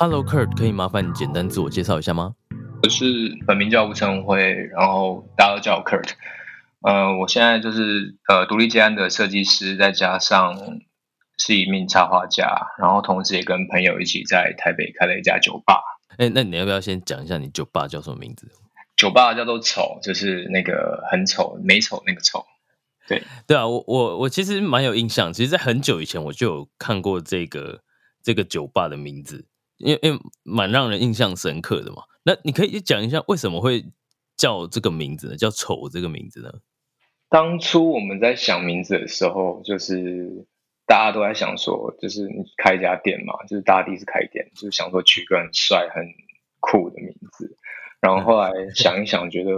Hello Kurt，可以麻烦你简单自我介绍一下吗？我是本名叫吴成辉，然后大家都叫我 Kurt。呃，我现在就是呃独立接案的设计师，再加上是一名插画家，然后同时也跟朋友一起在台北开了一家酒吧。哎，那你要不要先讲一下你酒吧叫什么名字？酒吧叫做丑，就是那个很丑、美丑那个丑。对对啊，我我我其实蛮有印象，其实，在很久以前我就有看过这个这个酒吧的名字。因为因为蛮让人印象深刻的嘛，那你可以讲一下为什么会叫这个名字呢？叫“丑”这个名字呢？当初我们在想名字的时候，就是大家都在想说，就是你开一家店嘛，就是大家第一次开店，就是想说取个很帅、很酷的名字。然后后来 想一想，觉得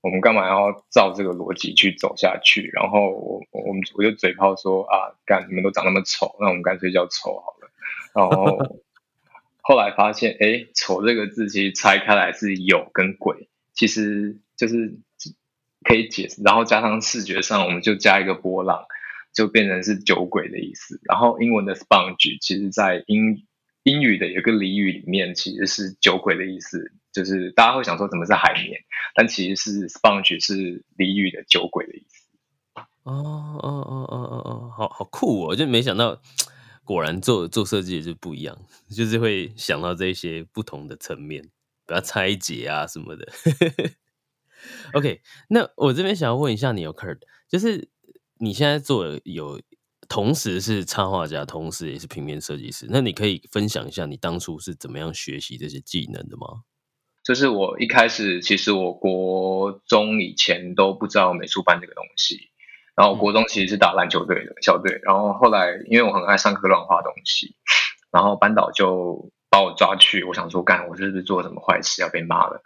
我们干嘛要照这个逻辑去走下去？然后我我们我就嘴炮说啊，干你们都长那么丑，那我们干脆叫丑好了。然后。后来发现，哎，丑这个字其实拆开来是有跟鬼，其实就是可以解释。然后加上视觉上，我们就加一个波浪，就变成是酒鬼的意思。然后英文的 sponge，其实在英英语的有个俚语里面，其实是酒鬼的意思。就是大家会想说，怎么是海绵？但其实是 sponge 是俚语的酒鬼的意思。哦哦哦哦哦哦，好好酷哦！就没想到。果然做做设计也是不一样，就是会想到这些不同的层面，不要拆解啊什么的。OK，那我这边想要问一下你，Kurt，就是你现在做有同时是插画家，同时也是平面设计师，那你可以分享一下你当初是怎么样学习这些技能的吗？就是我一开始其实我国中以前都不知道美术班这个东西。然后国中其实是打篮球队的校队，然后后来因为我很爱上课乱画东西，然后班导就把我抓去，我想说干我是不是做什么坏事要被骂了？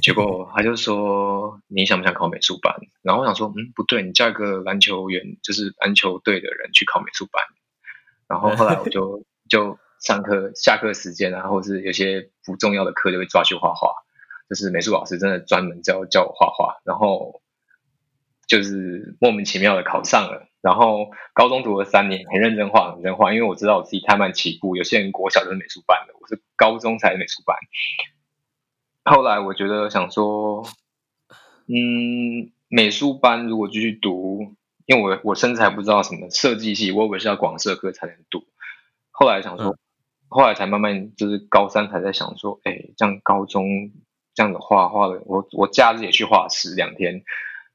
结果 他就说你想不想考美术班？然后我想说嗯不对，你叫一个篮球员就是篮球队的人去考美术班。然后后来我就 就上课下课时间啊，或者是有些不重要的课就会抓去画画，就是美术老师真的专门教教我画画，然后。就是莫名其妙的考上了，然后高中读了三年，很认真画，很认真画，因为我知道我自己太慢起步。有些人国小就是美术班的，我是高中才美术班。后来我觉得想说，嗯，美术班如果继续读，因为我我甚至还不知道什么设计系，我以为是要广设科才能读。后来想说，后来才慢慢就是高三才在想说，哎，这样高中这样子画画的，我我假日也去画室两天。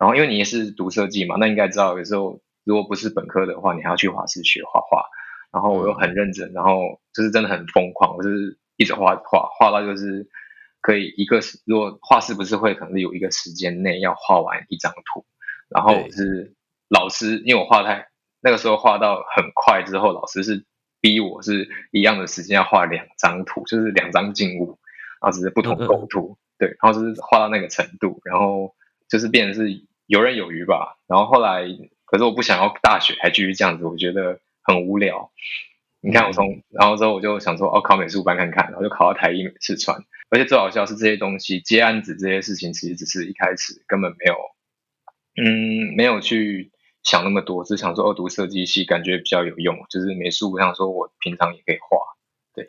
然后，因为你也是读设计嘛，那应该知道，有时候如果不是本科的话，你还要去画室学画画。然后我又很认真，然后就是真的很疯狂，我就是一直画画，画到就是可以一个如果画室不是会可能有一个时间内要画完一张图，然后是老师，因为我画太那个时候画到很快之后，老师是逼我是一样的时间要画两张图，就是两张静物，然后只是不同构图，对，然后就是画到那个程度，然后就是变成是。游刃有余吧，然后后来，可是我不想要大学还继续这样子，我觉得很无聊。你看我从，然后之后我就想说，哦，考美术班看看，然后就考到台艺美术传。而且最好笑是这些东西接案子这些事情，其实只是一开始根本没有，嗯，没有去想那么多，只想说哦，读设计系感觉比较有用，就是美术，想说我平常也可以画。对，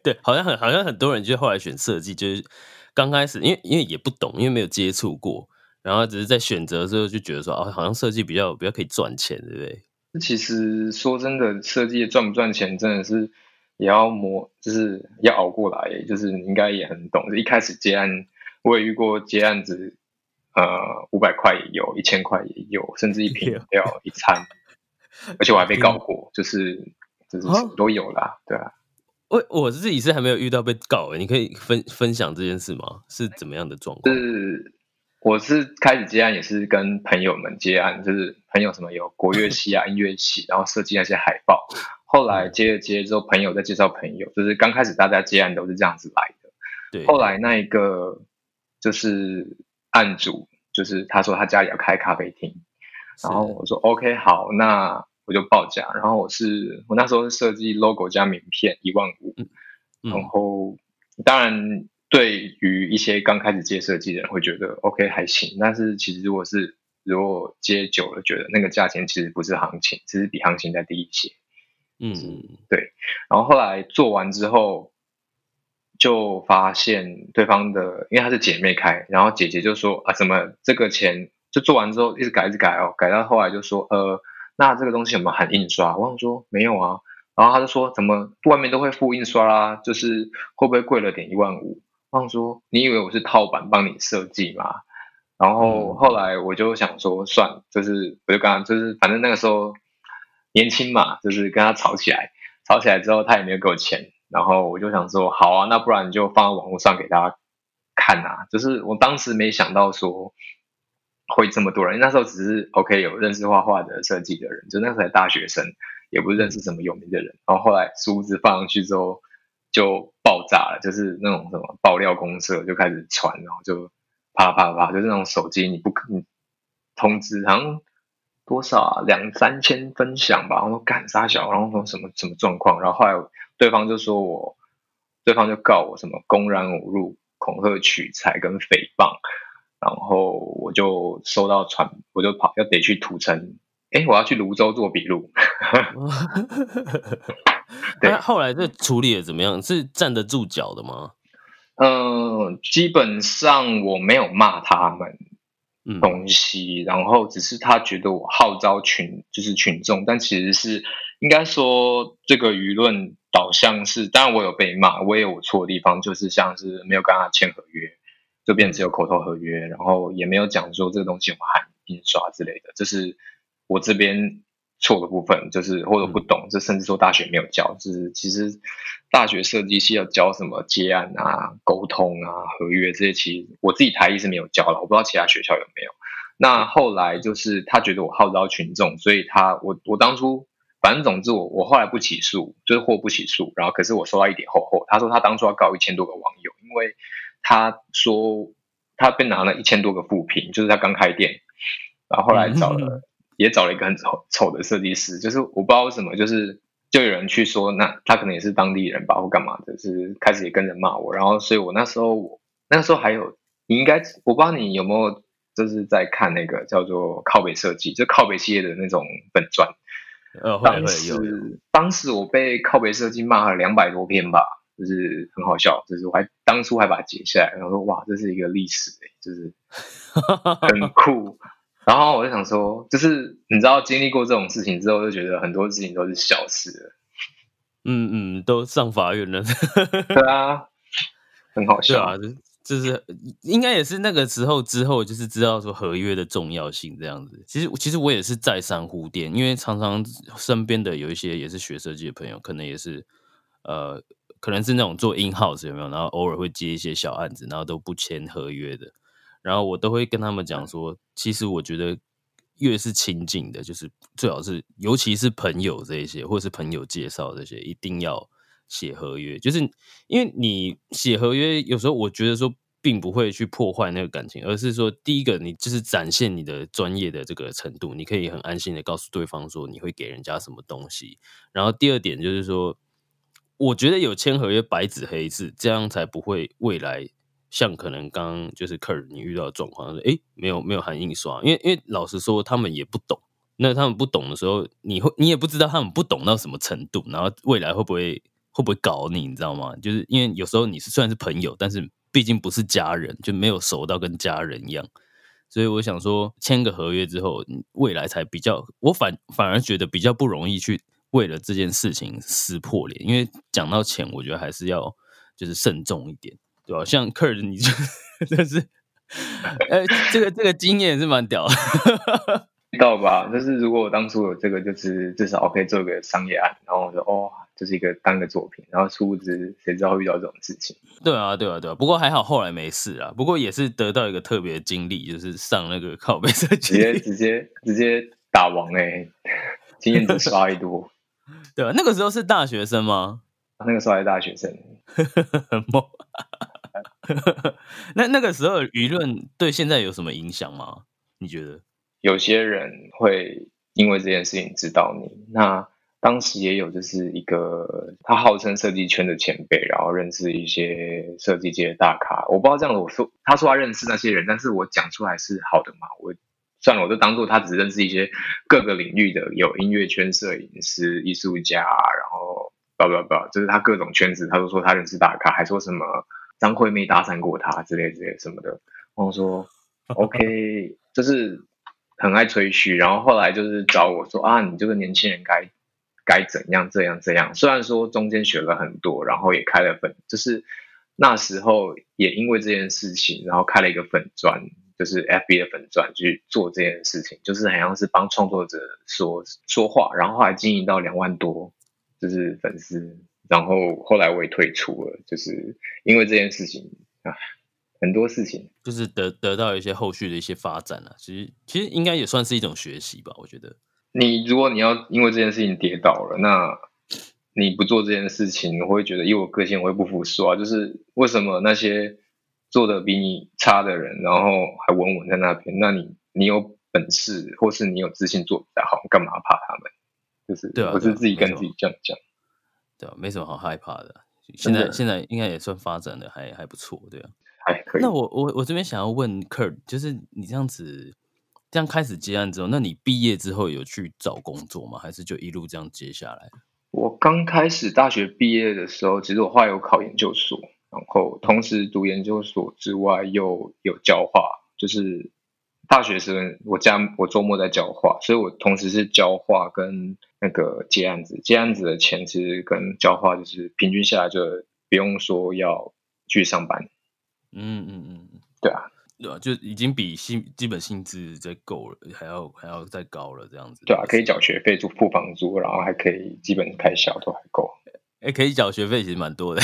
对，好像很好像很多人就后来选设计，就是刚开始因为因为也不懂，因为没有接触过。然后只是在选择的时候就觉得说，哦，好像设计比较比较可以赚钱，对不对？其实说真的，设计赚不赚钱，真的是也要磨，就是要熬过来。就是你应该也很懂，一开始接案，我也遇过接案子，呃，五百块也有，一千块也有，甚至一瓶料一餐，而且我还被告过，就是就是都有啦，对啊。我我自己是还没有遇到被告诶，你可以分分享这件事吗？是怎么样的状况？是我是开始接案也是跟朋友们接案，就是朋友什么有国乐系啊、音乐系，然后设计那些海报。后来接着接之后，朋友再介绍朋友，就是刚开始大家接案都是这样子来的。对，后来那一个就是案主，就是他说他家里要开咖啡厅，然后我说 OK 好，那我就报价。然后我是我那时候是设计 logo 加名片一万五，然后当然对于一些刚开始接设计的人会觉得 OK 还行，但是其实如果是如果接久了，觉得那个价钱其实不是行情，只是比行情再低一些。嗯，对。然后后来做完之后，就发现对方的，因为她是姐妹开，然后姐姐就说啊，怎么这个钱就做完之后一直改，一直改哦，改到后来就说，呃，那这个东西有没有含印刷？我想说没有啊。然后他就说，怎么外面都会附印刷啦，就是会不会贵了点一万五？我想说，你以为我是套版帮你设计吗？然后后来我就想说，算，就是我就跟他，就是反正那个时候。年轻嘛，就是跟他吵起来，吵起来之后他也没有给我钱，然后我就想说，好啊，那不然就放在网络上给大家看啊。就是我当时没想到说会这么多人，那时候只是 OK 有认识画画的设计的人，就那时候才大学生，也不认识什么有名的人。然后后来数字放上去之后就爆炸了，就是那种什么爆料公社就开始传，然后就啪啪啪，就是那种手机你不可通知，好像。多少啊？两三千分享吧。然后干啥小，然后说什么什么状况？然后后来对方就说我，对方就告我什么公然侮辱、恐吓、取财跟诽谤。然后我就收到传，我就跑要得去土城，哎，我要去泸州做笔录。对，后来这处理的怎么样？是站得住脚的吗？嗯，基本上我没有骂他们。东西，然后只是他觉得我号召群就是群众，但其实是应该说这个舆论导向是，当然我有被骂，我也有我错的地方，就是像是没有跟他签合约，就变只有口头合约，然后也没有讲说这个东西有含印刷之类的，这是我这边。错的部分就是或者不懂，这甚至说大学没有教，就是其实大学设计系要教什么接案啊、沟通啊、合约这些，其实我自己台艺是没有教了，我不知道其他学校有没有。那后来就是他觉得我号召群众，所以他我我当初反正总之我我后来不起诉，就是或不起诉，然后可是我收到一点后后，他说他当初要告一千多个网友，因为他说他被拿了一千多个负评，就是他刚开店，然后后来找了。也找了一个很丑丑的设计师，就是我不知道为什么，就是就有人去说，那他可能也是当地人吧，或干嘛的，是开始也跟着骂我，然后所以我那时候我那时候还有，你应该我不知道你有没有就是在看那个叫做靠北设计，就靠北系列的那种本传，呃，当时当时我被靠北设计骂了两百多篇吧，就是很好笑，就是我还当初还把它截下来，然后说哇，这是一个历史哎，就是很酷。然后我就想说，就是你知道经历过这种事情之后，就觉得很多事情都是小事了。嗯嗯，都上法院了。对啊，很好笑 啊！就是应该也是那个时候之后，就是知道说合约的重要性这样子。其实其实我也是再三呼电，因为常常身边的有一些也是学设计的朋友，可能也是呃，可能是那种做 in house 有没有？然后偶尔会接一些小案子，然后都不签合约的。然后我都会跟他们讲说，其实我觉得越是亲近的，就是最好是，尤其是朋友这一些，或者是朋友介绍这些，一定要写合约。就是因为你写合约，有时候我觉得说，并不会去破坏那个感情，而是说，第一个你就是展现你的专业的这个程度，你可以很安心的告诉对方说，你会给人家什么东西。然后第二点就是说，我觉得有签合约，白纸黑字，这样才不会未来。像可能刚就是客人你遇到的状况，说哎没有没有含印刷，因为因为老实说他们也不懂，那他们不懂的时候，你会你也不知道他们不懂到什么程度，然后未来会不会会不会搞你，你知道吗？就是因为有时候你是虽然是朋友，但是毕竟不是家人，就没有熟到跟家人一样，所以我想说签个合约之后，未来才比较，我反反而觉得比较不容易去为了这件事情撕破脸，因为讲到钱，我觉得还是要就是慎重一点。对吧？像 Kurt，你就就是，呃，这个这个经验是蛮屌，知道吧？就是如果我当初有这个，就是至少可以做一个商业案，然后我说哦，就是一个当个作品，然后殊不知谁知道会遇到这种事情。对啊，对啊，对啊。不过还好后来没事啊。不过也是得到一个特别的经历，就是上那个靠背设计，直接 直接直接打王哎，经验值刷一多。对啊，那个时候是大学生吗？那个时候还是大学生，很猛。那那个时候舆论对现在有什么影响吗？你觉得？有些人会因为这件事情知道你。那当时也有就是一个他号称设计圈的前辈，然后认识一些设计界的大咖。我不知道这样的，我说他说他认识那些人，但是我讲出来是好的嘛？我算了，我就当做他只认识一些各个领域的有音乐圈、摄影师、艺术家，然后不不不，就是他各种圈子，他都说他认识大咖，还说什么张惠妹搭讪过他之类之类什么的。然后说 OK，就是很爱吹嘘，然后后来就是找我说啊，你这个年轻人该。该怎样这样这样？虽然说中间学了很多，然后也开了粉，就是那时候也因为这件事情，然后开了一个粉钻，就是 FB 的粉钻去做这件事情，就是好像是帮创作者说说话，然后后来经营到两万多，就是粉丝，然后后来我也退出了，就是因为这件事情啊，很多事情就是得得到一些后续的一些发展了。其实其实应该也算是一种学习吧，我觉得。你如果你要因为这件事情跌倒了，那你不做这件事情，我会觉得以我个性，我会不服输啊。就是为什么那些做的比你差的人，然后还稳稳在那边，那你你有本事，或是你有自信做比较好，干嘛怕他们？就是对啊，我是自己跟自己这样讲，对啊，没什么好害怕的。现在现在应该也算发展的还还不错，对啊，还可以。那我我我这边想要问 Kurt，就是你这样子。这样开始接案之后，那你毕业之后有去找工作吗？还是就一路这样接下来？我刚开始大学毕业的时候，其实我后来有考研究所，然后同时读研究所之外又有教化，就是大学生我家我周末在教画，所以我同时是教画跟那个接案子。接案子的钱其实跟教画就是平均下来就不用说要去上班。嗯嗯嗯，对啊。对啊，就已经比薪基本薪资在够了，还要还要再高了这样子。对啊，可以缴学费、住付房租，然后还可以基本开销都还够。哎，可以缴学费其实蛮多的。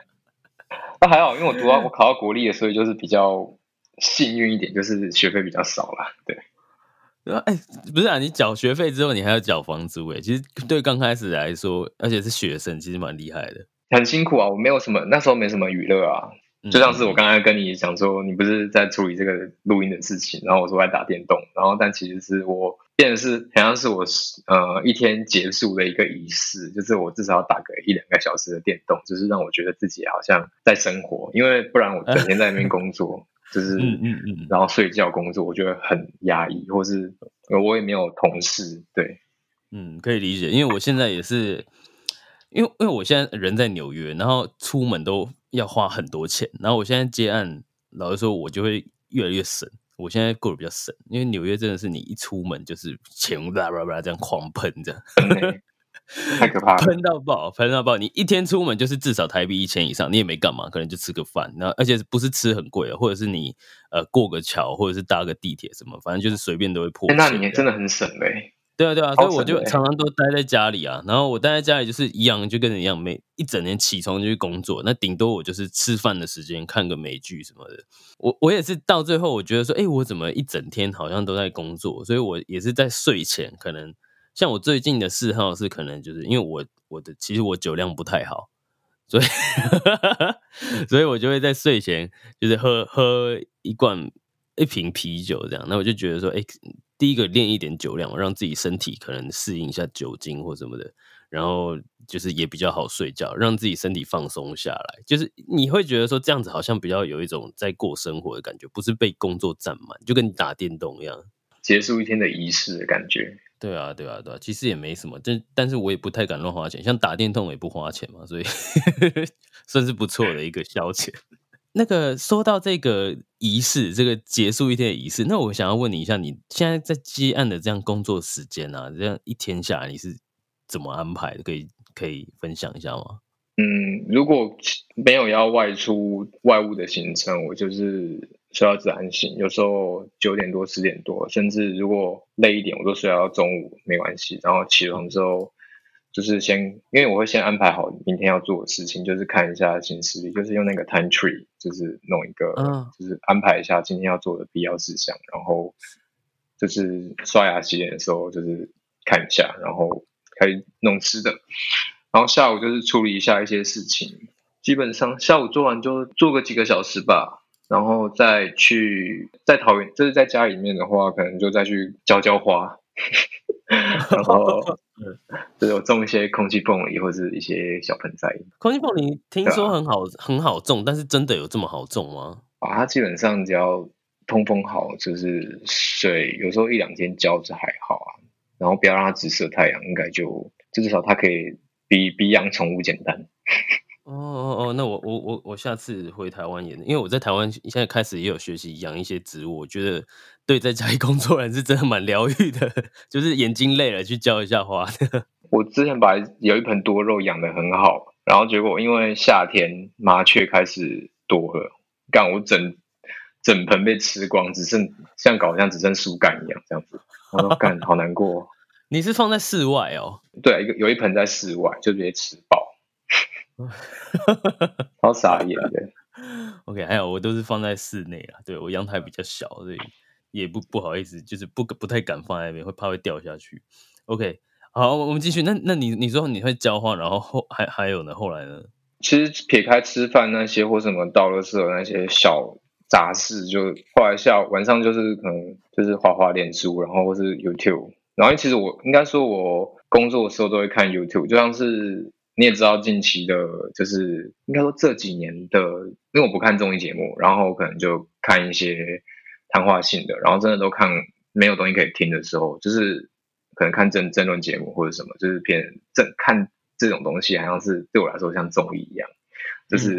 那还好，因为我读到我考到国立的，所以就是比较幸运一点，就是学费比较少了。对。对啊，哎，不是啊，你缴学费之后，你还要缴房租，哎，其实对刚开始来说，而且是学生，其实蛮厉害的。很辛苦啊，我没有什么那时候没什么娱乐啊。就像是我刚才跟你讲说，你不是在处理这个录音的事情，然后我说在打电动，然后但其实是我变的是好像是我呃一天结束的一个仪式，就是我至少要打个一两个小时的电动，就是让我觉得自己好像在生活，因为不然我整天在那边工作，就是嗯嗯嗯，然后睡觉工作，我觉得很压抑，或是我也没有同事，对，嗯，可以理解，因为我现在也是，因为因为我现在人在纽约，然后出门都。要花很多钱，然后我现在接案，老实说，我就会越来越省。我现在过得比较省，因为纽约真的是你一出门就是钱啦啦啦这样狂喷，这样 太可怕了，喷到爆，喷到爆。你一天出门就是至少台币一千以上，你也没干嘛，可能就吃个饭，然后而且不是吃很贵的，或者是你呃过个桥，或者是搭个地铁什么，反正就是随便都会破。那你真的很省嘞。对啊，对啊，所以我就常常都待在家里啊。然后我待在家里就是一样，就跟你一样，每一整年起床就去工作。那顶多我就是吃饭的时间看个美剧什么的。我我也是到最后，我觉得说，哎，我怎么一整天好像都在工作？所以我也是在睡前，可能像我最近的嗜好是，可能就是因为我我的其实我酒量不太好，所以 所以我就会在睡前就是喝喝一罐一瓶啤酒这样。那我就觉得说，哎。第一个练一点酒量，让自己身体可能适应一下酒精或什么的，然后就是也比较好睡觉，让自己身体放松下来。就是你会觉得说这样子好像比较有一种在过生活的感觉，不是被工作占满，就跟你打电动一样，结束一天的仪式的感觉。对啊，对啊，对啊，其实也没什么，但但是我也不太敢乱花钱，像打电动也不花钱嘛，所以 算是不错的一个消遣。那个说到这个仪式，这个结束一天的仪式，那我想要问你一下，你现在在接案的这样工作时间啊，这样一天下来你是怎么安排的？可以可以分享一下吗？嗯，如果没有要外出外务的行程，我就是睡到自然醒，有时候九点多十点多，甚至如果累一点，我都睡到中午没关系。然后起床之后就是先，因为我会先安排好明天要做的事情，就是看一下行事历，就是用那个 time tree，就是弄一个，嗯就是安排一下今天要做的必要事项，然后就是刷牙洗脸的时候就是看一下，然后开始弄吃的，然后下午就是处理一下一些事情，基本上下午做完就做个几个小时吧。然后再去在桃园，就是在家里面的话，可能就再去浇浇花，然后 就是有种一些空气凤梨或者是一些小盆栽。空气凤梨听说很好、很好种，但是真的有这么好种吗？啊，它基本上只要通风好，就是水有时候一两天浇着还好啊，然后不要让它直射太阳，应该就就至少它可以比比养宠物简单。哦哦哦，那我我我我下次回台湾也，因为我在台湾现在开始也有学习养一些植物，我觉得对在家里工作人是真的蛮疗愈的，就是眼睛累了去浇一下花的。我之前把有一盆多肉养的很好，然后结果因为夏天麻雀开始多了，干我整整盆被吃光，只剩像搞像只剩树干一样这样子，我说 干好难过。你是放在室外哦？对，一个有一盆在室外，就直接吃爆。好傻眼的。OK，还有我都是放在室内啊，对我阳台比较小，所以也不不好意思，就是不不太敢放在那边，会怕会掉下去。OK，好，我们继续。那那你你说你会浇花，然后后还还有呢？后来呢？其实撇开吃饭那些或什么倒垃圾的那些小杂事，就后来下晚上就是可能就是滑滑脸书，然后或是 YouTube。然后其实我应该说，我工作的时候都会看 YouTube，就像是你也知道，近期的，就是应该说这几年的，因为我不看综艺节目，然后可能就看一些谈话性的，然后真的都看没有东西可以听的时候，就是可能看争争论节目或者什么，就是偏正看这种东西，好像是对我来说像综艺一样，就是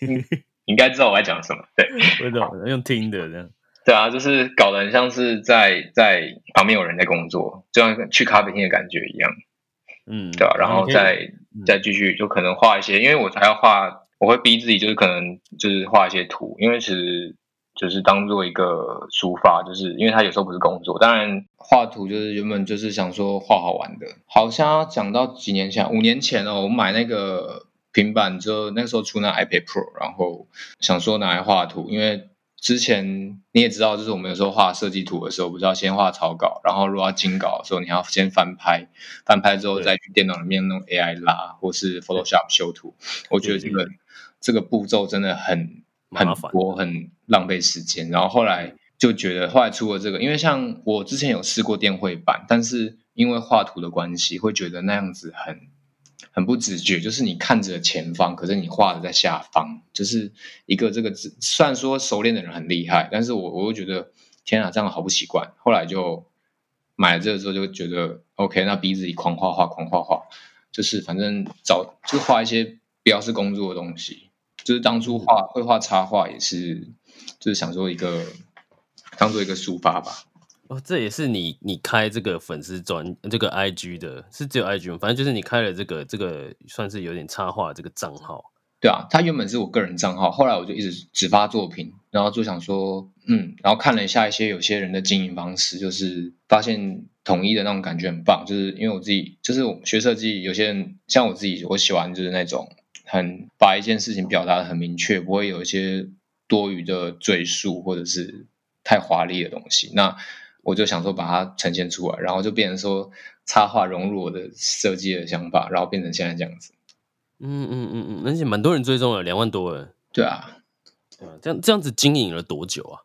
你你应该知道我在讲什么，对，我懂，用听的这样。对啊，就是搞得很像是在在旁边有人在工作，就像去咖啡厅的感觉一样。嗯，对啊，然后再再继续就可能画一些，因为我还要画，我会逼自己就是可能就是画一些图，因为其实就是当做一个抒发，就是因为他有时候不是工作，当然画图就是原本就是想说画好玩的，好像讲到几年前，五年前哦，我买那个平板之后，那时候出那 iPad Pro，然后想说拿来画图，因为。之前你也知道，就是我们有时候画设计图的时候，不是要先画草稿，然后如果要精稿的时候，你要先翻拍，翻拍之后再去电脑里面弄 AI 拉，或是 Photoshop 修图。我觉得这个这个步骤真的很很多，很浪费时间。然后后来就觉得，后来出了这个，因为像我之前有试过电绘版，但是因为画图的关系，会觉得那样子很。很不直觉，就是你看着前方，可是你画的在下方，就是一个这个字。虽然说熟练的人很厉害，但是我我又觉得天啊，这样好不习惯。后来就买了这个之后，就觉得 OK，那逼自己狂画画，狂画画，就是反正找就画一些不要是工作的东西。就是当初画会画插画也是，就是想说一个当做一个抒发吧。哦，这也是你你开这个粉丝专这个 I G 的，是只有 I G 吗？反正就是你开了这个这个算是有点插画这个账号。对啊，它原本是我个人账号，后来我就一直只发作品，然后就想说，嗯，然后看了一下一些有些人的经营方式，就是发现统一的那种感觉很棒，就是因为我自己就是我学设计，有些人像我自己，我喜欢就是那种很把一件事情表达的很明确，不会有一些多余的赘述或者是太华丽的东西。那我就想说把它呈现出来，然后就变成说插画融入我的设计的想法，然后变成现在这样子。嗯嗯嗯嗯，而且蛮多人追踪了，两万多人。对啊，对啊，这样这样子经营了多久啊？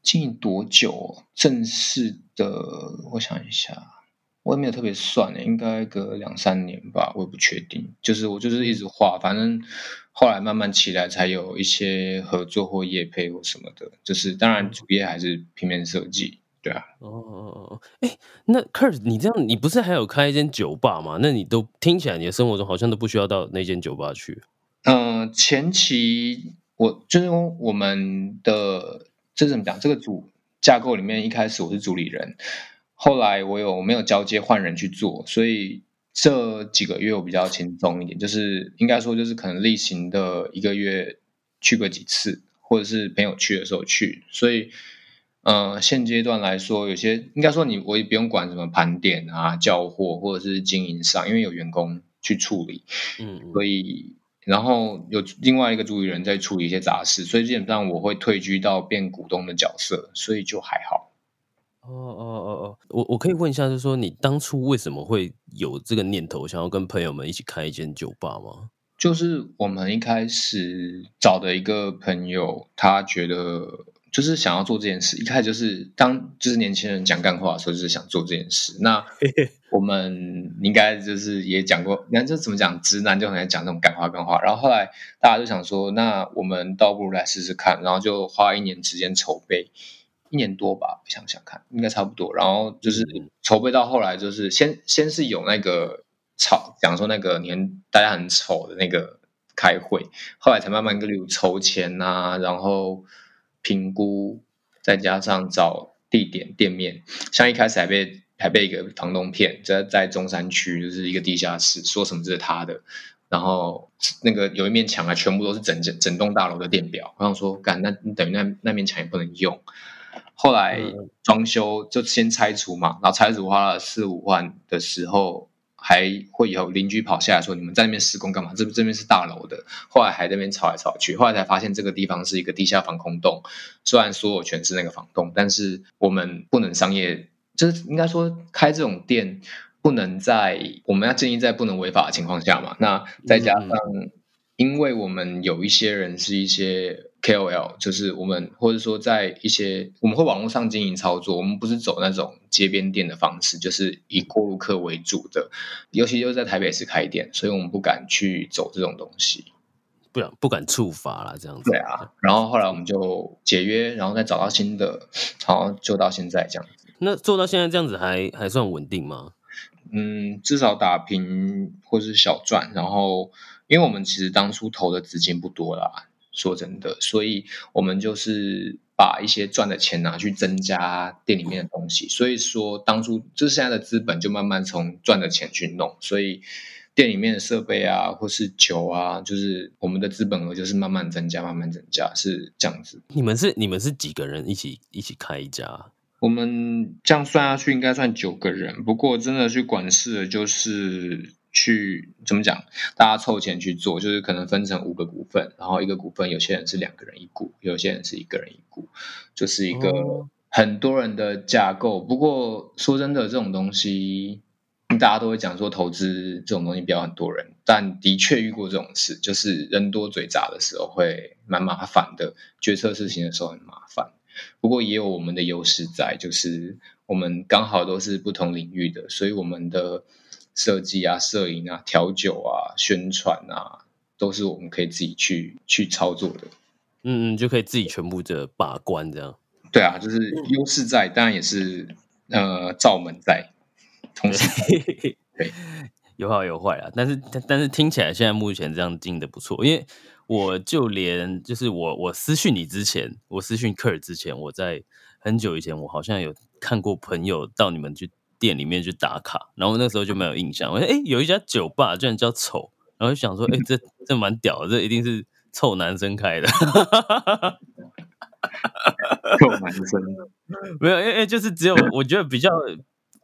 经营多久？正式的，我想一下，我也没有特别算的，应该隔两三年吧，我也不确定。就是我就是一直画，反正后来慢慢起来，才有一些合作或业配或什么的。就是当然主业还是平面设计。对啊，哦哦哦，哎，那 Kurt，你这样，你不是还有开一间酒吧吗？那你都听起来，你的生活中好像都不需要到那间酒吧去。嗯、呃，前期我就是我们的这怎么讲？这个组架构里面，一开始我是主理人，后来我有没有交接换人去做，所以这几个月我比较轻松一点，就是应该说就是可能例行的一个月去个几次，或者是朋友去的时候去，所以。呃，现阶段来说，有些应该说你我也不用管什么盘点啊、交货或者是经营上，因为有员工去处理，嗯，所以然后有另外一个主理人在处理一些杂事，所以基本上我会退居到变股东的角色，所以就还好。哦哦哦哦，我我可以问一下，就是说你当初为什么会有这个念头，想要跟朋友们一起开一间酒吧吗？就是我们一开始找的一个朋友，他觉得。就是想要做这件事，一开始就是当就是年轻人讲干话的时候，就是想做这件事。那 我们应该就是也讲过，你看这怎么讲，直男就很爱讲这种干话干话。然后后来大家就想说，那我们倒不如来试试看，然后就花一年时间筹备，一年多吧，想想看，应该差不多。然后就是筹备到后来，就是先先是有那个吵，讲说那个年大家很丑的那个开会，后来才慢慢跟例如筹钱啊，然后。评估，再加上找地点店面，像一开始还被还被一个房东骗，在在中山区就是一个地下室，说什么这是他的，然后那个有一面墙啊，全部都是整整整栋大楼的电表，我想说，干那你等于那那面墙也不能用，后来装修就先拆除嘛，然后拆除花了四五万的时候。还会有邻居跑下来说：“你们在那边施工干嘛？这这边是大楼的。”后来还在那边吵来吵去，后来才发现这个地方是一个地下防空洞。虽然所有权是那个房东，但是我们不能商业，就是应该说开这种店不能在我们要建议在不能违法的情况下嘛。那再加上，因为我们有一些人是一些。KOL 就是我们，或者说在一些我们会网络上经营操作，我们不是走那种街边店的方式，就是以过路客为主的，尤其就是在台北市开店，所以我们不敢去走这种东西，不敢不敢触发了这样子。对啊，然后后来我们就解约，然后再找到新的，然后就到现在这样子。那做到现在这样子还还算稳定吗？嗯，至少打平或是小赚，然后因为我们其实当初投的资金不多啦。说真的，所以我们就是把一些赚的钱拿去增加店里面的东西。所以说，当初就是现在的资本就慢慢从赚的钱去弄。所以店里面的设备啊，或是酒啊，就是我们的资本额就是慢慢增加，慢慢增加，是这样子。你们是你们是几个人一起一起开一家？我们这样算下去应该算九个人。不过真的去管事的就是。去怎么讲？大家凑钱去做，就是可能分成五个股份，然后一个股份有些人是两个人一股，有些人是一个人一股，就是一个很多人的架构。不过说真的，这种东西大家都会讲说投资这种东西不要很多人，但的确遇过这种事，就是人多嘴杂的时候会蛮麻烦的，决策事情的时候很麻烦。不过也有我们的优势在，就是我们刚好都是不同领域的，所以我们的。设计啊，摄影啊，调酒啊，宣传啊，都是我们可以自己去去操作的。嗯嗯，就可以自己全部的把关这样。对啊，就是优势在，当然也是呃罩门在，同时 对有好有坏啊。但是但是听起来现在目前这样进的不错，因为我就连就是我我私讯你之前，我私讯克尔之前，我在很久以前，我好像有看过朋友到你们去。店里面去打卡，然后那时候就没有印象。我说：“哎，有一家酒吧居然叫丑。”然后就想说：“哎，这 这蛮屌的，这一定是臭男生开的。”臭男生 没有，因为就是只有 我觉得比较，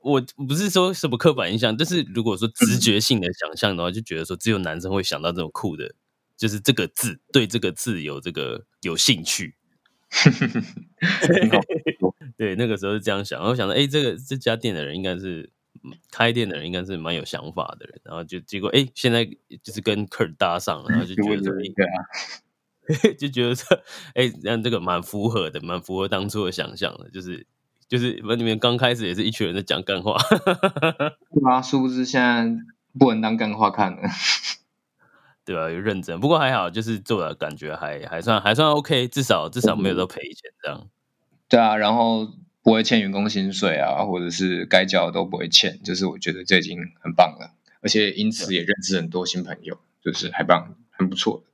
我不是说什么刻板印象，但是如果说直觉性的想象的话，就觉得说只有男生会想到这种酷的，就是这个字对这个字有这个有兴趣。对，那个时候是这样想，然后想到，哎，这个这家店的人应该是开店的人，应该是蛮有想法的人，然后就结果，哎，现在就是跟 Kurt 搭上了，然后就觉得说，对啊，就觉得说，哎，让这个蛮符合的，蛮符合当初的想象的，就是就是你们刚开始也是一群人在讲干话，对啊，殊不知现在不能当干话看了。对啊，有认真，不过还好，就是做的感觉还还算还算 OK，至少至少没有都赔钱这样。对啊，然后不会欠员工薪水啊，或者是该交的都不会欠，就是我觉得这已经很棒了，而且因此也认识很多新朋友，就是还棒，很不错。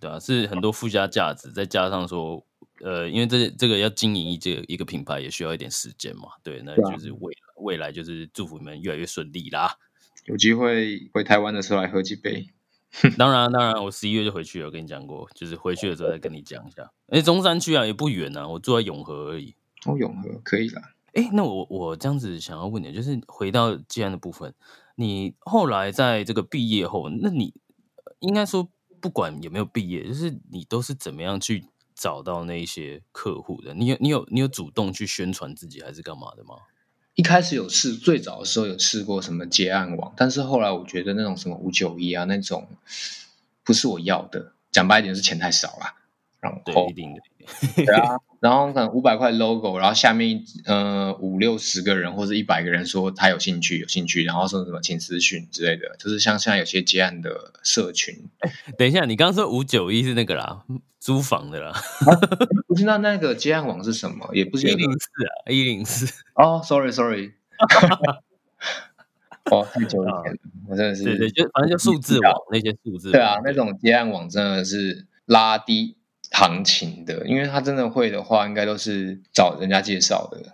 对啊，是很多附加价值，再加上说，呃，因为这这个要经营一这一个品牌也需要一点时间嘛，对，那就是未来未来就是祝福你们越来越顺利啦。有机会回台湾的时候来喝几杯。当然，当然，我十一月就回去了。我跟你讲过，就是回去的时候再跟你讲一下。哎，中山区啊，也不远啊，我住在永和而已。哦，永和可以啦。哎，那我我这样子想要问你，就是回到接案的部分，你后来在这个毕业后，那你应该说不管有没有毕业，就是你都是怎么样去找到那些客户的？你有你有你有主动去宣传自己还是干嘛的吗？一开始有试，最早的时候有试过什么结案网，但是后来我觉得那种什么五九一啊那种不是我要的，讲白一点是钱太少了。然后一定的，对啊，然后可能五百块 logo，然后下面呃五六十个人或者一百个人说他有兴趣有兴趣，然后说什么请私讯之类的，就是像现在有些接案的社群。等一下，你刚刚说五九一是那个啦，租房的啦，不知道那个接案网是什么？也不是一零四啊，一零四。哦，sorry sorry，哦，太久以前了，我真的是对对，就反正就数字网那些数字，对啊，那种接案网真的是拉低。行情的，因为他真的会的话，应该都是找人家介绍的。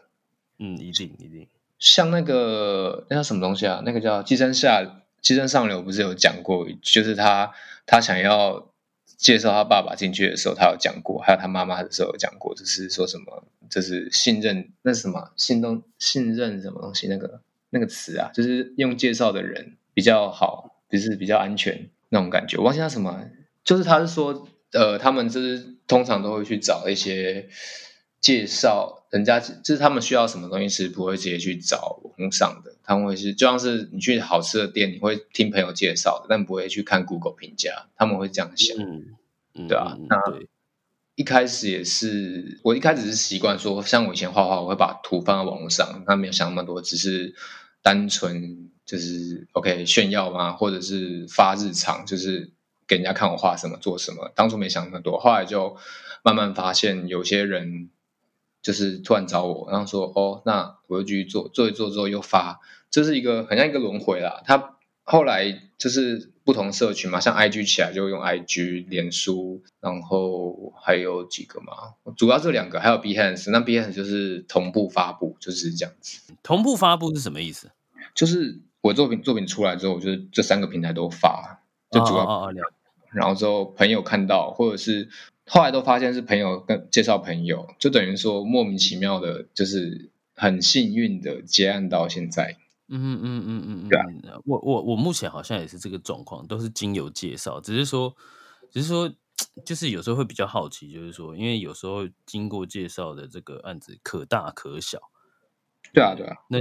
嗯，一定一定。像那个那叫什么东西啊？那个叫《寄生下寄生上流》，不是有讲过？就是他他想要介绍他爸爸进去的时候，他有讲过；还有他妈妈的时候有讲过，就是说什么，就是信任那什么信东信任什么东西？那个那个词啊，就是用介绍的人比较好，就是比较安全那种感觉。我忘记他什么，就是他是说。呃，他们就是通常都会去找一些介绍，人家就是他们需要什么东西是不会直接去找网上的，他们会是就像是你去好吃的店，你会听朋友介绍的，但不会去看 Google 评价，他们会这样想，嗯，对啊，那一开始也是，我一开始是习惯说，像我以前画画，我会把图放在网络上，他没有想那么多，只是单纯就是 OK 炫耀嘛，或者是发日常，就是。给人家看我画什么做什么，当初没想那么多，后来就慢慢发现有些人就是突然找我，然后说哦，那我就继续做，做一做之后又发，这是一个很像一个轮回啦。他后来就是不同社群嘛，像 IG 起来就用 IG、脸书，然后还有几个嘛，主要这两个，还有 Behance，那 Behance 就是同步发布，就是这样子。同步发布是什么意思？就是我作品作品出来之后，我就是这三个平台都发，就主要。然后之后朋友看到，或者是后来都发现是朋友跟介绍朋友，就等于说莫名其妙的，就是很幸运的结案到现在。嗯嗯嗯嗯嗯，对啊，我我我目前好像也是这个状况，都是经由介绍，只是说，只是说，就是有时候会比较好奇，就是说，因为有时候经过介绍的这个案子可大可小。对啊对啊，那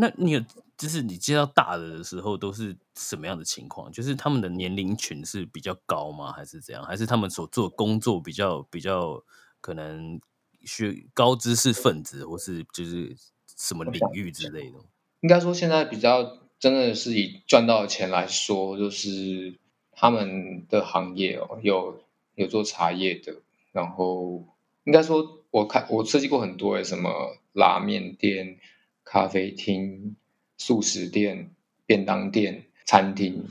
那你有？就是你接到大的的时候都是什么样的情况？就是他们的年龄群是比较高吗？还是怎样？还是他们所做工作比较比较可能学高知识分子，或是就是什么领域之类的？应该说现在比较真的是以赚到钱来说，就是他们的行业哦，有有做茶叶的，然后应该说我看我设计过很多诶，什么拉面店、咖啡厅。素食店、便当店、餐厅，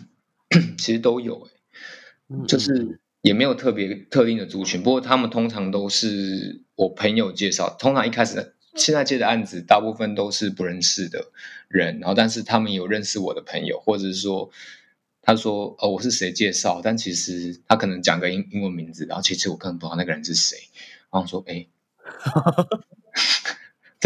其实都有就是也没有特别特定的族群。不过他们通常都是我朋友介绍。通常一开始现在接的案子，大部分都是不认识的人，然后但是他们有认识我的朋友，或者是说他说哦我是谁介绍，但其实他可能讲个英英文名字，然后其实我根本不知道那个人是谁，然后说哎。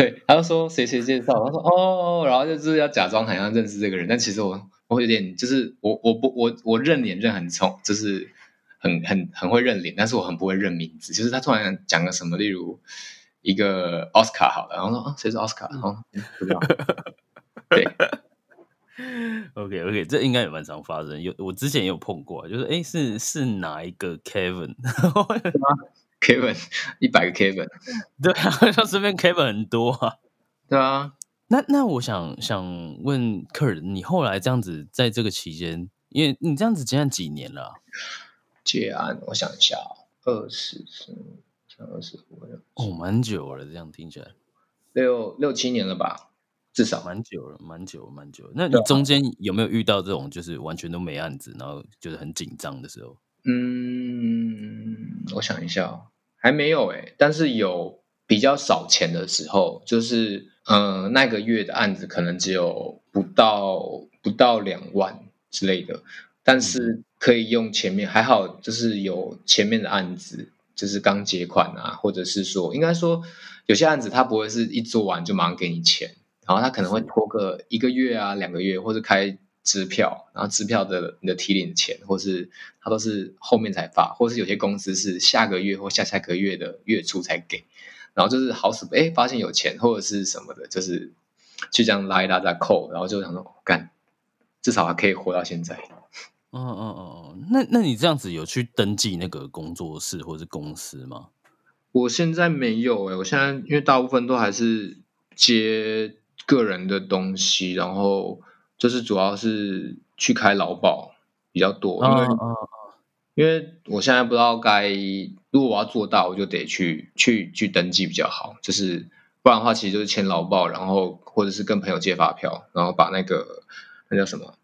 对，他就说谁谁介绍，他说哦，然后就是要假装好像认识这个人，但其实我我有点就是我我不我我认脸认很冲，就是很很很会认脸，但是我很不会认名字。就是他突然讲个什么，例如一个奥斯卡好了，然后说啊谁是奥斯卡，然后不知道。对，OK OK，这应该也蛮常发生，有我之前也有碰过，就是哎是是哪一个 Kevin？Kevin 一百个 Kevin，对啊，像身边 Kevin 很多啊。对啊，那那我想想问 Kurt，你后来这样子在这个期间，因为你这样子接案几年了？接案，我想一下，二十是二十五哦，蛮久了，这样听起来六六七年了吧，至少蛮久了，蛮久蛮久。那你中间有没有遇到这种就是完全都没案子，然后就是很紧张的时候？嗯，我想一下。还没有哎，但是有比较少钱的时候，就是嗯，那个月的案子可能只有不到不到两万之类的，但是可以用前面还好，就是有前面的案子，就是刚结款啊，或者是说，应该说有些案子他不会是一做完就马上给你钱，然后他可能会拖个一个月啊、两个月，或者开支票，然后支票的你的提领钱，或是他都是后面才发，或是有些公司是下个月或下下个月的月初才给，然后就是好死哎发现有钱或者是什么的，就是就这样拉一拉再扣，然后就想说干，至少还可以活到现在。哦哦哦，那那你这样子有去登记那个工作室或者是公司吗？我现在没有哎，我现在因为大部分都还是接个人的东西，然后就是主要是去开劳保比较多，因为因为我现在不知道该如果我要做到，我就得去去去登记比较好，就是不然的话，其实就是签劳保，然后或者是跟朋友借发票，然后把那个那叫什么？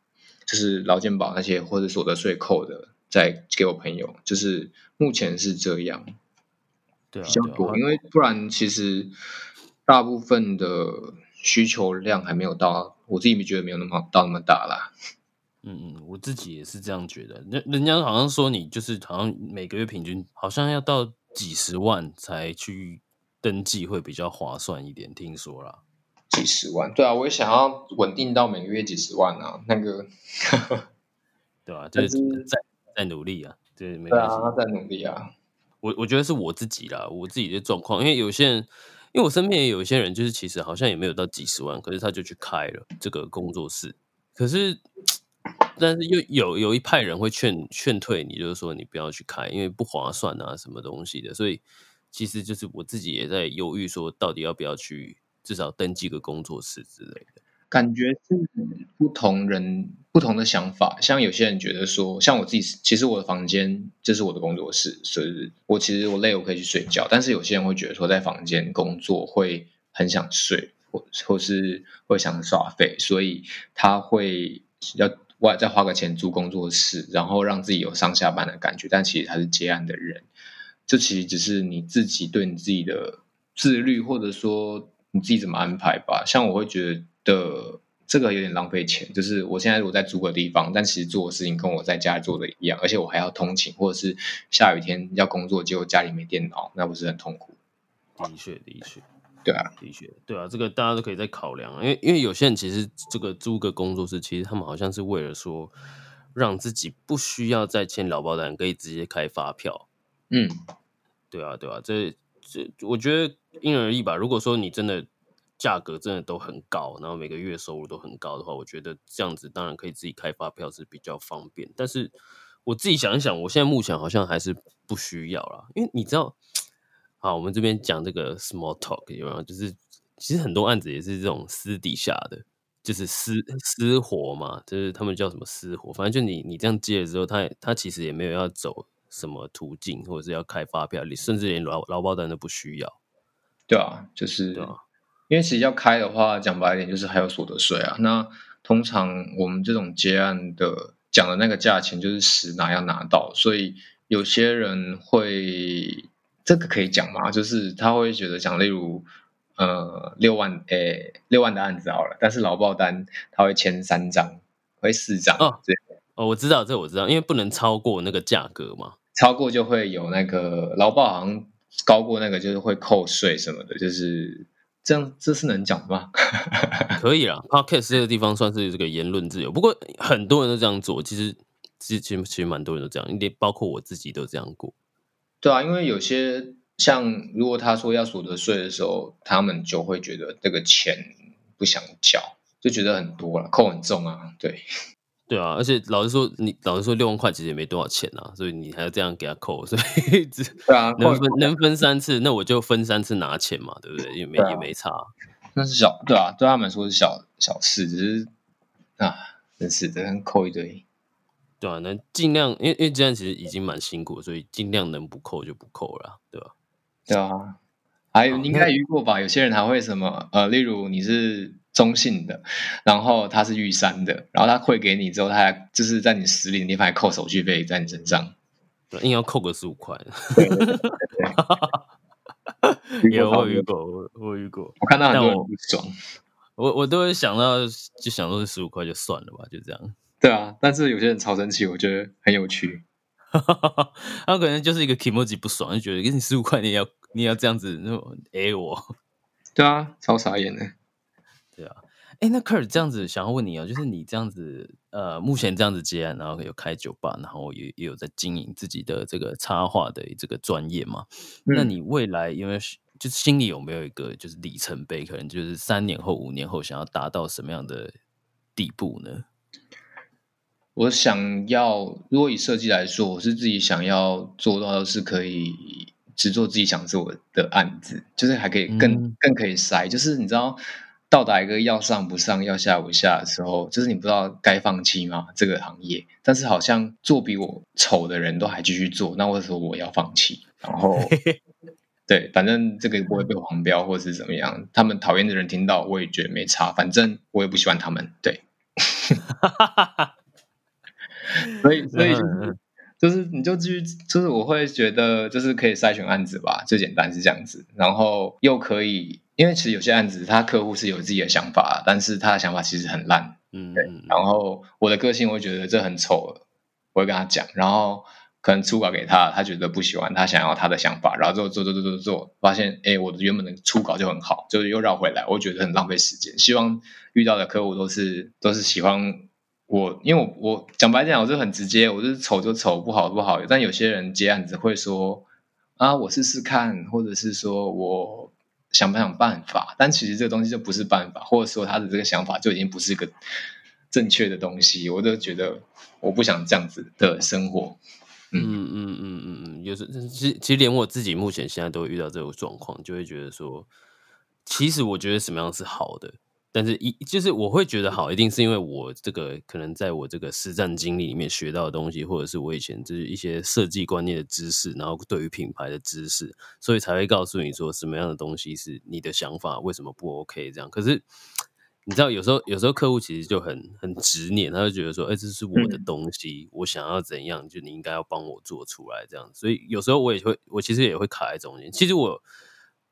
就是劳健保那些或者所得税扣的，再给我朋友，就是目前是这样，对，比较多，因为不然其实大部分的需求量还没有到，我自己觉得没有那么到那么大啦。嗯嗯，我自己也是这样觉得。人人家好像说你就是好像每个月平均好像要到几十万才去登记会比较划算一点，听说啦。几十万，对啊，我也想要稳定到每个月几十万啊，那个，对啊？就是在在努力啊，对，没对啊，在努力啊。我我觉得是我自己啦，我自己的状况，因为有些人，因为我身边也有一些人，就是其实好像也没有到几十万，可是他就去开了这个工作室，可是，但是又有有一派人会劝劝退你，就是说你不要去开，因为不划算啊，什么东西的，所以其实就是我自己也在犹豫，说到底要不要去。至少登记个工作室之类的，感觉是不同人不同的想法。像有些人觉得说，像我自己，其实我的房间就是我的工作室，所以我其实我累我可以去睡觉。但是有些人会觉得说，在房间工作会很想睡，或或是会想耍废，所以他会要外再花个钱租工作室，然后让自己有上下班的感觉。但其实他是接案的人，这其实只是你自己对你自己的自律，或者说。你自己怎么安排吧？像我会觉得这个有点浪费钱，就是我现在我在租个地方，但其实做的事情跟我在家里做的一样，而且我还要通勤，或者是下雨天要工作，结果家里没电脑，那不是很痛苦？的确，的确，对啊，的确，对啊，这个大家都可以再考量，因为因为有些人其实这个租个工作室，其实他们好像是为了说让自己不需要再签劳保单，可以直接开发票。嗯，对啊，对啊，这这我觉得。因人而异吧。如果说你真的价格真的都很高，然后每个月收入都很高的话，我觉得这样子当然可以自己开发票是比较方便。但是我自己想一想，我现在目前好像还是不需要啦，因为你知道，好，我们这边讲这个 small talk 有没有？就是其实很多案子也是这种私底下的，就是私私活嘛，就是他们叫什么私活，反正就你你这样接了之后，他他其实也没有要走什么途径，或者是要开发票，你甚至连劳劳保单都不需要。对啊，就是因为其实要开的话，讲白一点就是还有所得税啊。那通常我们这种接案的讲的那个价钱就是实拿要拿到，所以有些人会这个可以讲吗？就是他会觉得讲，例如呃六万诶六万的案子好了，但是劳报单他会签三张，会四张哦。对哦，我知道这我知道，因为不能超过那个价格嘛，超过就会有那个劳报好像。高过那个就是会扣税什么的，就是这样，这是能讲吗？可以啦 p o d c a s t 这个地方算是这个言论自由，不过很多人都这样做，其实其实其实其实蛮多人都这样，连包括我自己都这样过。对啊，因为有些像如果他说要所得税的时候，他们就会觉得这个钱不想缴，就觉得很多了，扣很重啊，对。对啊，而且老实说，你老实说，六万块其实也没多少钱啊，所以你还要这样给他扣，所以对啊，能分能分三次，那我就分三次拿钱嘛，对不对？也没也没差，那是小对啊，对他们说是小小事，只是啊，真是的，扣一堆，对啊，能尽量，因为因为这样其实已经蛮辛苦，所以尽量能不扣就不扣了，对吧？对啊，还有你应该遇过吧？有些人还会什么呃，例如你是。中性的，然后他是玉山的，然后他汇给你之后，他还就是在你实领的地方还扣手续费在你身上，硬要扣个十五块。有我遇过，我遇过，我看到很多人不爽，我我都会想到，就想说是十五块就算了吧，就这样。对啊，但是有些人超生气，我觉得很有趣。他可能就是一个 emoji 不爽，就觉得给你十五块，你也要你也要这样子那种 A 我。对啊，超傻眼的。对啊，哎，那 Kurt 这样子想要问你哦，就是你这样子呃，目前这样子接案，然后有开酒吧，然后也也有在经营自己的这个插画的这个专业嘛？那你未来因为就是心里有没有一个就是里程碑，可能就是三年后、五年后想要达到什么样的地步呢？我想要，如果以设计来说，我是自己想要做到的是可以只做自己想做的案子，就是还可以更更可以塞，就是你知道到达一个要上不上、要下不下的时候，就是你不知道该放弃吗？这个行业，但是好像做比我丑的人都还继续做，那为什么我要放弃？然后 对，反正这个不会被黄标或者是怎么样，他们讨厌的人听到我也觉得没差，反正我也不喜欢他们，对。所以，所以就是就是，你就继续，就是我会觉得，就是可以筛选案子吧，最简单是这样子，然后又可以，因为其实有些案子，他客户是有自己的想法，但是他的想法其实很烂，嗯，对。然后我的个性，我会觉得这很丑，我会跟他讲，然后可能初稿给他，他觉得不喜欢，他想要他的想法，然后做做做做做做，发现哎，我的原本的初稿就很好，就是又绕回来，我觉得很浪费时间。希望遇到的客户都是都是喜欢。我因为我我讲白讲，我是很直接，我是丑就丑，不好不好。但有些人接案子会说啊，我试试看，或者是说我想不想办法。但其实这个东西就不是办法，或者说他的这个想法就已经不是个正确的东西。我都觉得我不想这样子的生活。嗯嗯嗯嗯嗯，有时其实其实连我自己目前现在都会遇到这种状况，就会觉得说，其实我觉得什么样是好的。但是，一就是我会觉得好，一定是因为我这个可能在我这个实战经历里面学到的东西，或者是我以前就是一些设计观念的知识，然后对于品牌的知识，所以才会告诉你说什么样的东西是你的想法，为什么不 OK 这样。可是你知道，有时候有时候客户其实就很很执念，他就觉得说，哎，这是我的东西，我想要怎样，就你应该要帮我做出来这样。所以有时候我也会，我其实也会卡在中间。其实我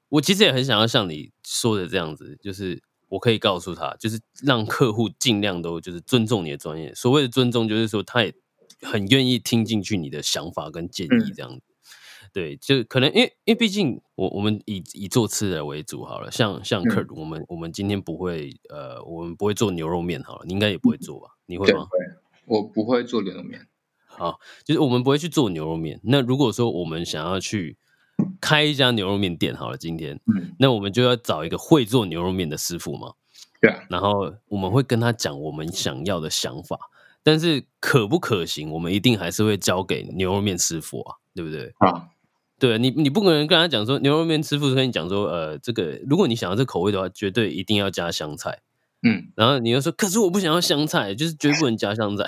我其实也很想要像你说的这样子，就是。我可以告诉他，就是让客户尽量都就是尊重你的专业。所谓的尊重，就是说他也很愿意听进去你的想法跟建议这样子。对，就可能因为因为毕竟我我们以以做吃的为主好了，像像客，我们我们今天不会呃，我们不会做牛肉面好了，你应该也不会做吧？你会吗？我不会做牛肉面。好，就是我们不会去做牛肉面。那如果说我们想要去。开一家牛肉面店好了，今天，那我们就要找一个会做牛肉面的师傅嘛。对，然后我们会跟他讲我们想要的想法，但是可不可行，我们一定还是会交给牛肉面师傅啊，对不对？啊，对你，你不可能跟他讲说牛肉面师傅跟你讲说，呃，这个如果你想要这口味的话，绝对一定要加香菜。嗯，然后你又说，可是我不想要香菜，就是绝对不能加香菜。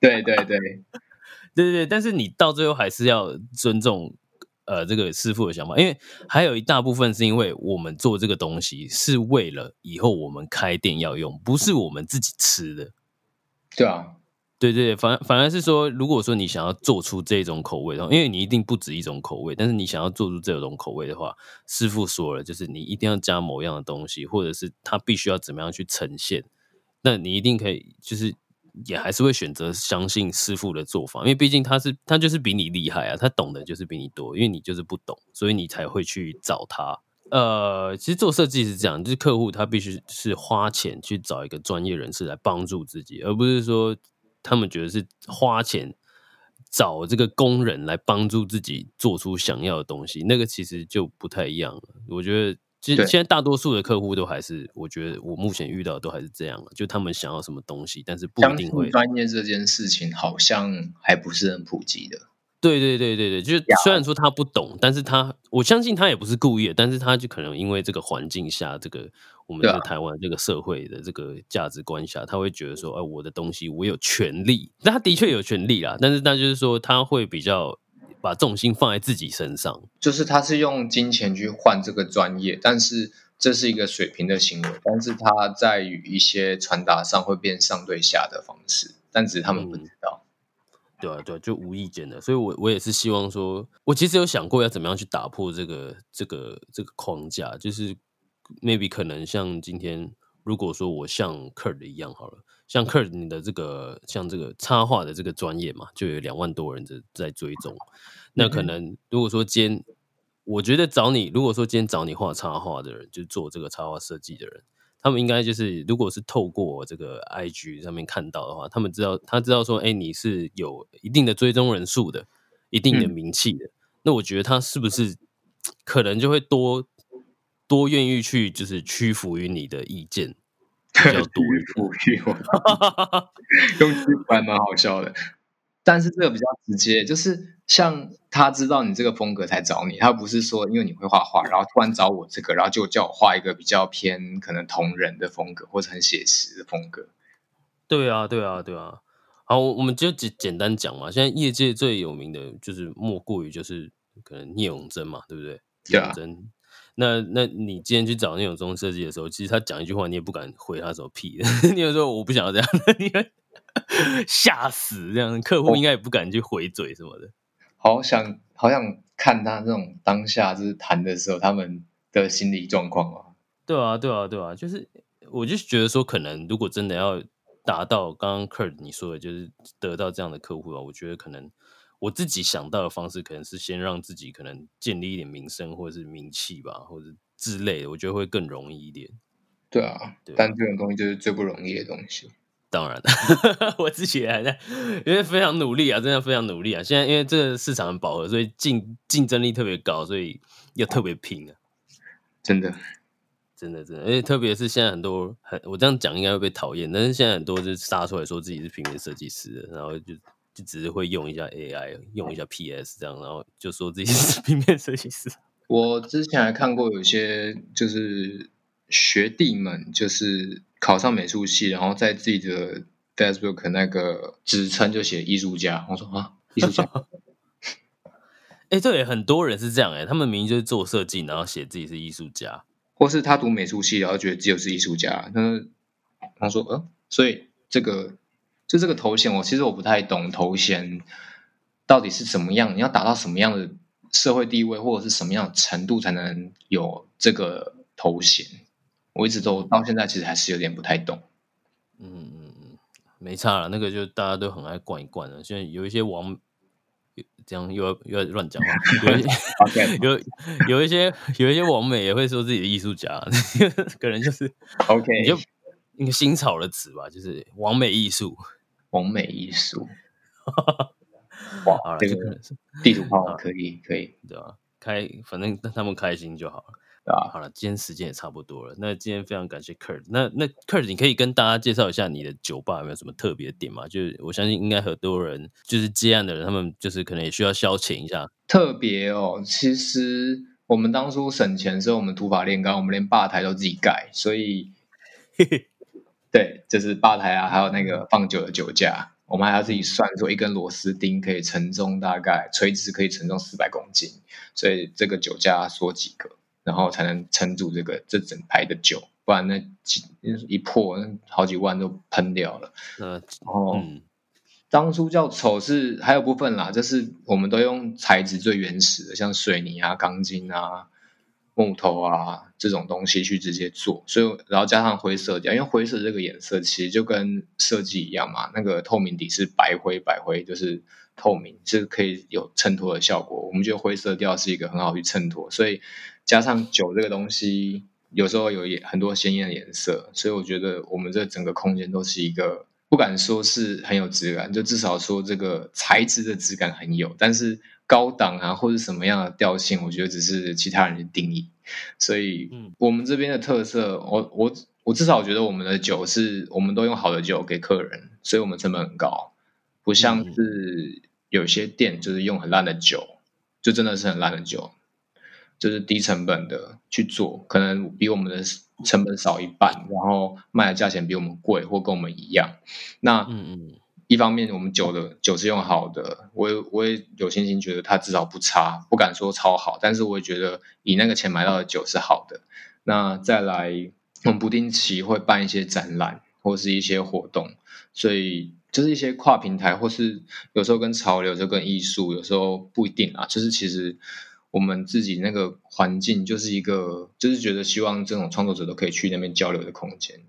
对 对对。对对对，但是你到最后还是要尊重呃这个师傅的想法，因为还有一大部分是因为我们做这个东西是为了以后我们开店要用，不是我们自己吃的。对啊，对对对，反反而是说，如果说你想要做出这种口味的话，因为你一定不止一种口味，但是你想要做出这种口味的话，师傅说了，就是你一定要加某样的东西，或者是他必须要怎么样去呈现，那你一定可以就是。也还是会选择相信师傅的做法，因为毕竟他是他就是比你厉害啊，他懂的就是比你多，因为你就是不懂，所以你才会去找他。呃，其实做设计是这样，就是客户他必须是花钱去找一个专业人士来帮助自己，而不是说他们觉得是花钱找这个工人来帮助自己做出想要的东西，那个其实就不太一样了。我觉得。其实现在大多数的客户都还是，我觉得我目前遇到都还是这样就他们想要什么东西，但是不一定会专业这件事情好像还不是很普及的。对对对对对，就是虽然说他不懂，但是他我相信他也不是故意的，但是他就可能因为这个环境下，这个我们在台湾这个社会的这个价值观下，他会觉得说，哎，我的东西我有权利，那他的确有权利啦，但是那就是说他会比较。把重心放在自己身上，就是他是用金钱去换这个专业，但是这是一个水平的行为，但是他在于一些传达上会变上对下的方式，但只是他们不知道。对啊，对啊，就无意间的，所以我我也是希望说，我其实有想过要怎么样去打破这个这个这个框架，就是 maybe 可能像今天如果说我像 Kurt 一样好了，像 Kurt 你的这个像这个插画的这个专业嘛，就有两万多人在在追踪。那可能如果说今天，我觉得找你，如果说今天找你画插画的人，就做这个插画设计的人，他们应该就是如果是透过这个 IG 上面看到的话，他们知道他知道说，哎，你是有一定的追踪人数的，一定的名气的，那我觉得他是不是 可能就会多。多愿意去就是屈服于你的意见 比较多，屈服于我，用屈服还蛮好笑的。但是这个比较直接，就是像他知道你这个风格才找你，他不是说因为你会画画，然后突然找我这个，然后就叫我画一个比较偏可能同人的风格或者很写实的风格。对啊，对啊，对啊。好，我们就简简单讲嘛。现在业界最有名的就是莫过于就是可能聂永贞嘛，对不对？聂永贞。那那你今天去找那种中设计的时候，其实他讲一句话，你也不敢回他什么屁的。你有时候我不想要这样，你会吓死这样，客户应该也不敢去回嘴什么的。好想好想看他那种当下就是谈的时候，他们的心理状况啊。对啊，对啊，对啊，就是我就觉得说，可能如果真的要达到刚刚 Kurt 你说的，就是得到这样的客户啊，我觉得可能。我自己想到的方式，可能是先让自己可能建立一点名声或者是名气吧，或者之类的，我觉得会更容易一点。对啊，但这种东西就是最不容易的东西。当然，我自己还在，因为非常努力啊，真的非常努力啊。现在因为这个市场很饱和，所以竞竞争力特别高，所以要特别拼啊。真的，真的，真的，而且特别是现在很多很，我这样讲应该会被讨厌，但是现在很多就是杀出来说自己是平面设计师，然后就。就只是会用一下 AI，用一下 PS 这样，然后就说自己是平面设计师。我之前还看过有些就是学弟们，就是考上美术系，然后在自己的 Facebook 那个职称就写艺术家。我说啊，艺术家。哎，对，很多人是这样哎，他们明明就是做设计，然后写自己是艺术家，或是他读美术系，然后觉得自己是艺术家。那他说，呃，所以这个。就这个头衔，我其实我不太懂头衔到底是怎么样，你要达到什么样的社会地位，或者是什么样的程度才能有这个头衔？我一直都到现在其实还是有点不太懂。嗯嗯嗯，没差了，那个就大家都很爱灌一灌的。现在有一些网，这样又要又要乱讲话，有一些有一些有一些网美也会说自己的艺术家，可能就是 OK，你就一个新潮的词吧，就是网美艺术。完美艺术，哇，这个地图炮可以可以，对吧？开，反正让他们开心就好了，对吧？好了，今天时间也差不多了，那今天非常感谢 Kurt，那那 Kurt，你可以跟大家介绍一下你的酒吧有没有什么特别点吗？就是我相信应该很多人就是接案的人，他们就是可能也需要消遣一下。特别哦，其实我们当初省钱时候，我们土法炼钢，我们连吧台都自己盖，所以。对，就是吧台啊，还有那个放酒的酒架，我们还要自己算说一根螺丝钉可以承重大概垂直可以承重四百公斤，所以这个酒架说几个，然后才能撑住这个这整排的酒，不然那几一破，好几万都喷掉了。然后当初叫丑是还有部分啦，就是我们都用材质最原始的，像水泥啊、钢筋啊。木头啊，这种东西去直接做，所以然后加上灰色调，因为灰色这个颜色其实就跟设计一样嘛，那个透明底是白灰，白灰就是透明，是可以有衬托的效果。我们觉得灰色调是一个很好去衬托，所以加上酒这个东西，有时候有也很多鲜艳的颜色，所以我觉得我们这整个空间都是一个不敢说是很有质感，就至少说这个材质的质感很有，但是。高档啊，或者什么样的调性，我觉得只是其他人的定义。所以，我们这边的特色，我我我至少我觉得我们的酒是，我们都用好的酒给客人，所以我们成本很高，不像是有些店就是用很烂的酒，就真的是很烂的酒，就是低成本的去做，可能比我们的成本少一半，然后卖的价钱比我们贵，或跟我们一样。那嗯嗯。一方面，我们酒的酒是用好的，我也我也有信心觉得它至少不差，不敢说超好，但是我也觉得以那个钱买到的酒是好的。那再来，我们不定期会办一些展览或是一些活动，所以就是一些跨平台，或是有时候跟潮流，就跟艺术，有时候不一定啊。就是其实我们自己那个环境就是一个，就是觉得希望这种创作者都可以去那边交流的空间。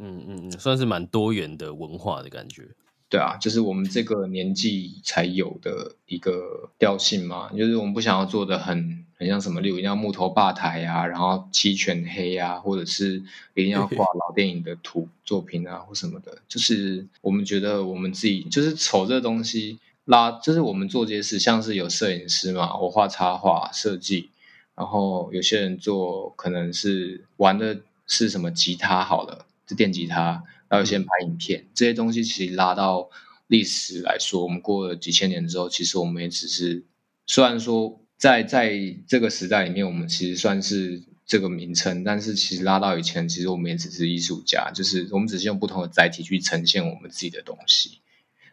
嗯嗯嗯，算是蛮多元的文化的感觉。对啊，就是我们这个年纪才有的一个调性嘛，就是我们不想要做的很很像什么，例如要木头吧台啊，然后漆全黑啊，或者是一定要画老电影的图作品啊，或什么的。就是我们觉得我们自己就是丑这东西。拉就是我们做这些事，像是有摄影师嘛，我画插画设计，然后有些人做可能是玩的是什么吉他好了，电吉他，然后有些人拍影片，这些东西其实拉到历史来说，我们过了几千年之后，其实我们也只是虽然说在在这个时代里面，我们其实算是这个名称，但是其实拉到以前，其实我们也只是艺术家，就是我们只是用不同的载体去呈现我们自己的东西。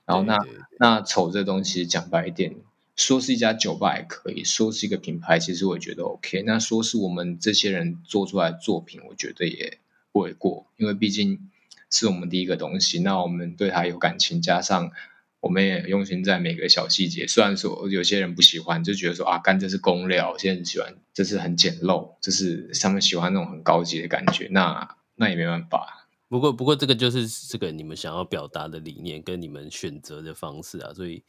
然后那那丑这东西讲白一点，说是一家酒吧也可以说是一个品牌，其实我觉得 OK。那说是我们这些人做出来的作品，我觉得也不为过，因为毕竟是我们第一个东西，那我们对它有感情，加上我们也用心在每个小细节。虽然说有些人不喜欢，就觉得说啊，干这是工料，有些人喜欢这是很简陋，就是他们喜欢那种很高级的感觉，那那也没办法。不过，不过这个就是这个你们想要表达的理念跟你们选择的方式啊，所以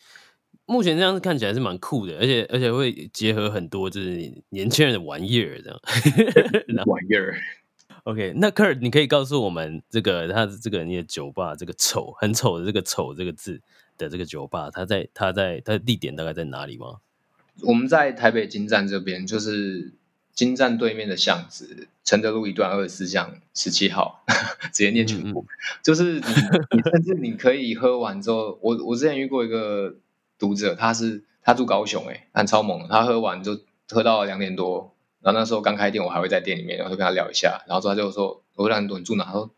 目前这样子看起来是蛮酷的，而且而且会结合很多就是年轻人的玩意儿这样。玩意儿。OK，那 Kurt，你可以告诉我们这个他这个你的酒吧这个丑很丑的这个丑这个字的这个酒吧，它在它在它的地点大概在哪里吗？我们在台北金站这边，就是。金站对面的巷子，承德路一段二十四巷十七号，直接念全部。就是你，甚至你可以喝完之后，我我之前遇过一个读者，他是他住高雄，哎，他超猛，他喝完就喝到两点多，然后那时候刚开店，我还会在店里面，然后就跟他聊一下，然后之后他就说，我两点多你住哪？他说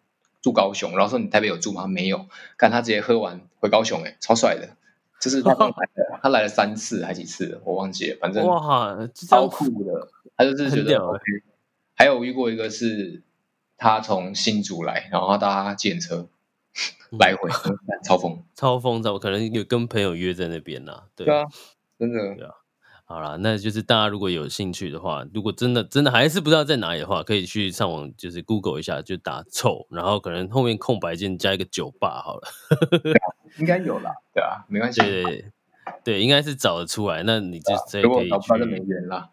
住高雄，然后说你台北有住吗？没有，看他直接喝完回高雄，哎，超帅的，就是他 来他来了三次还几次，我忘记了，反正哇，超酷的。他就是觉得 OK，还有遇过一个是，他从新竹来，然后搭建车来回，超疯，超疯，我可能有跟朋友约在那边呐。对啊，真的。对啊，好了，那就是大家如果有兴趣的话，如果真的真的还是不知道在哪里的话，可以去上网，就是 Google 一下，就打臭，然后可能后面空白键加一个酒吧好了。应该有啦，对啊，没关系。对。对，应该是找得出来。那你就再可以去，没缘啦，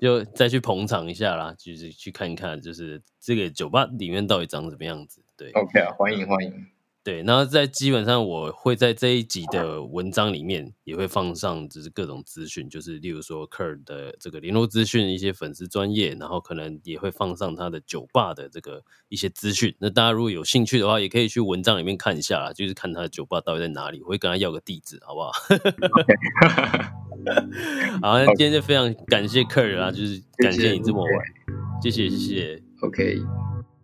就再去捧场一下啦，就是去看看，就是这个酒吧里面到底长什么样子。对，OK 啊，欢迎欢迎。对，然后在基本上我会在这一集的文章里面也会放上，就是各种资讯，就是例如说 Kerr 的这个联络资讯、一些粉丝专业，然后可能也会放上他的酒吧的这个一些资讯。那大家如果有兴趣的话，也可以去文章里面看一下啦，就是看他的酒吧到底在哪里，我会跟他要个地址，好不好？好，那今天就非常感谢 Kerr 啊，就是感谢你这么晚，谢谢谢谢，OK。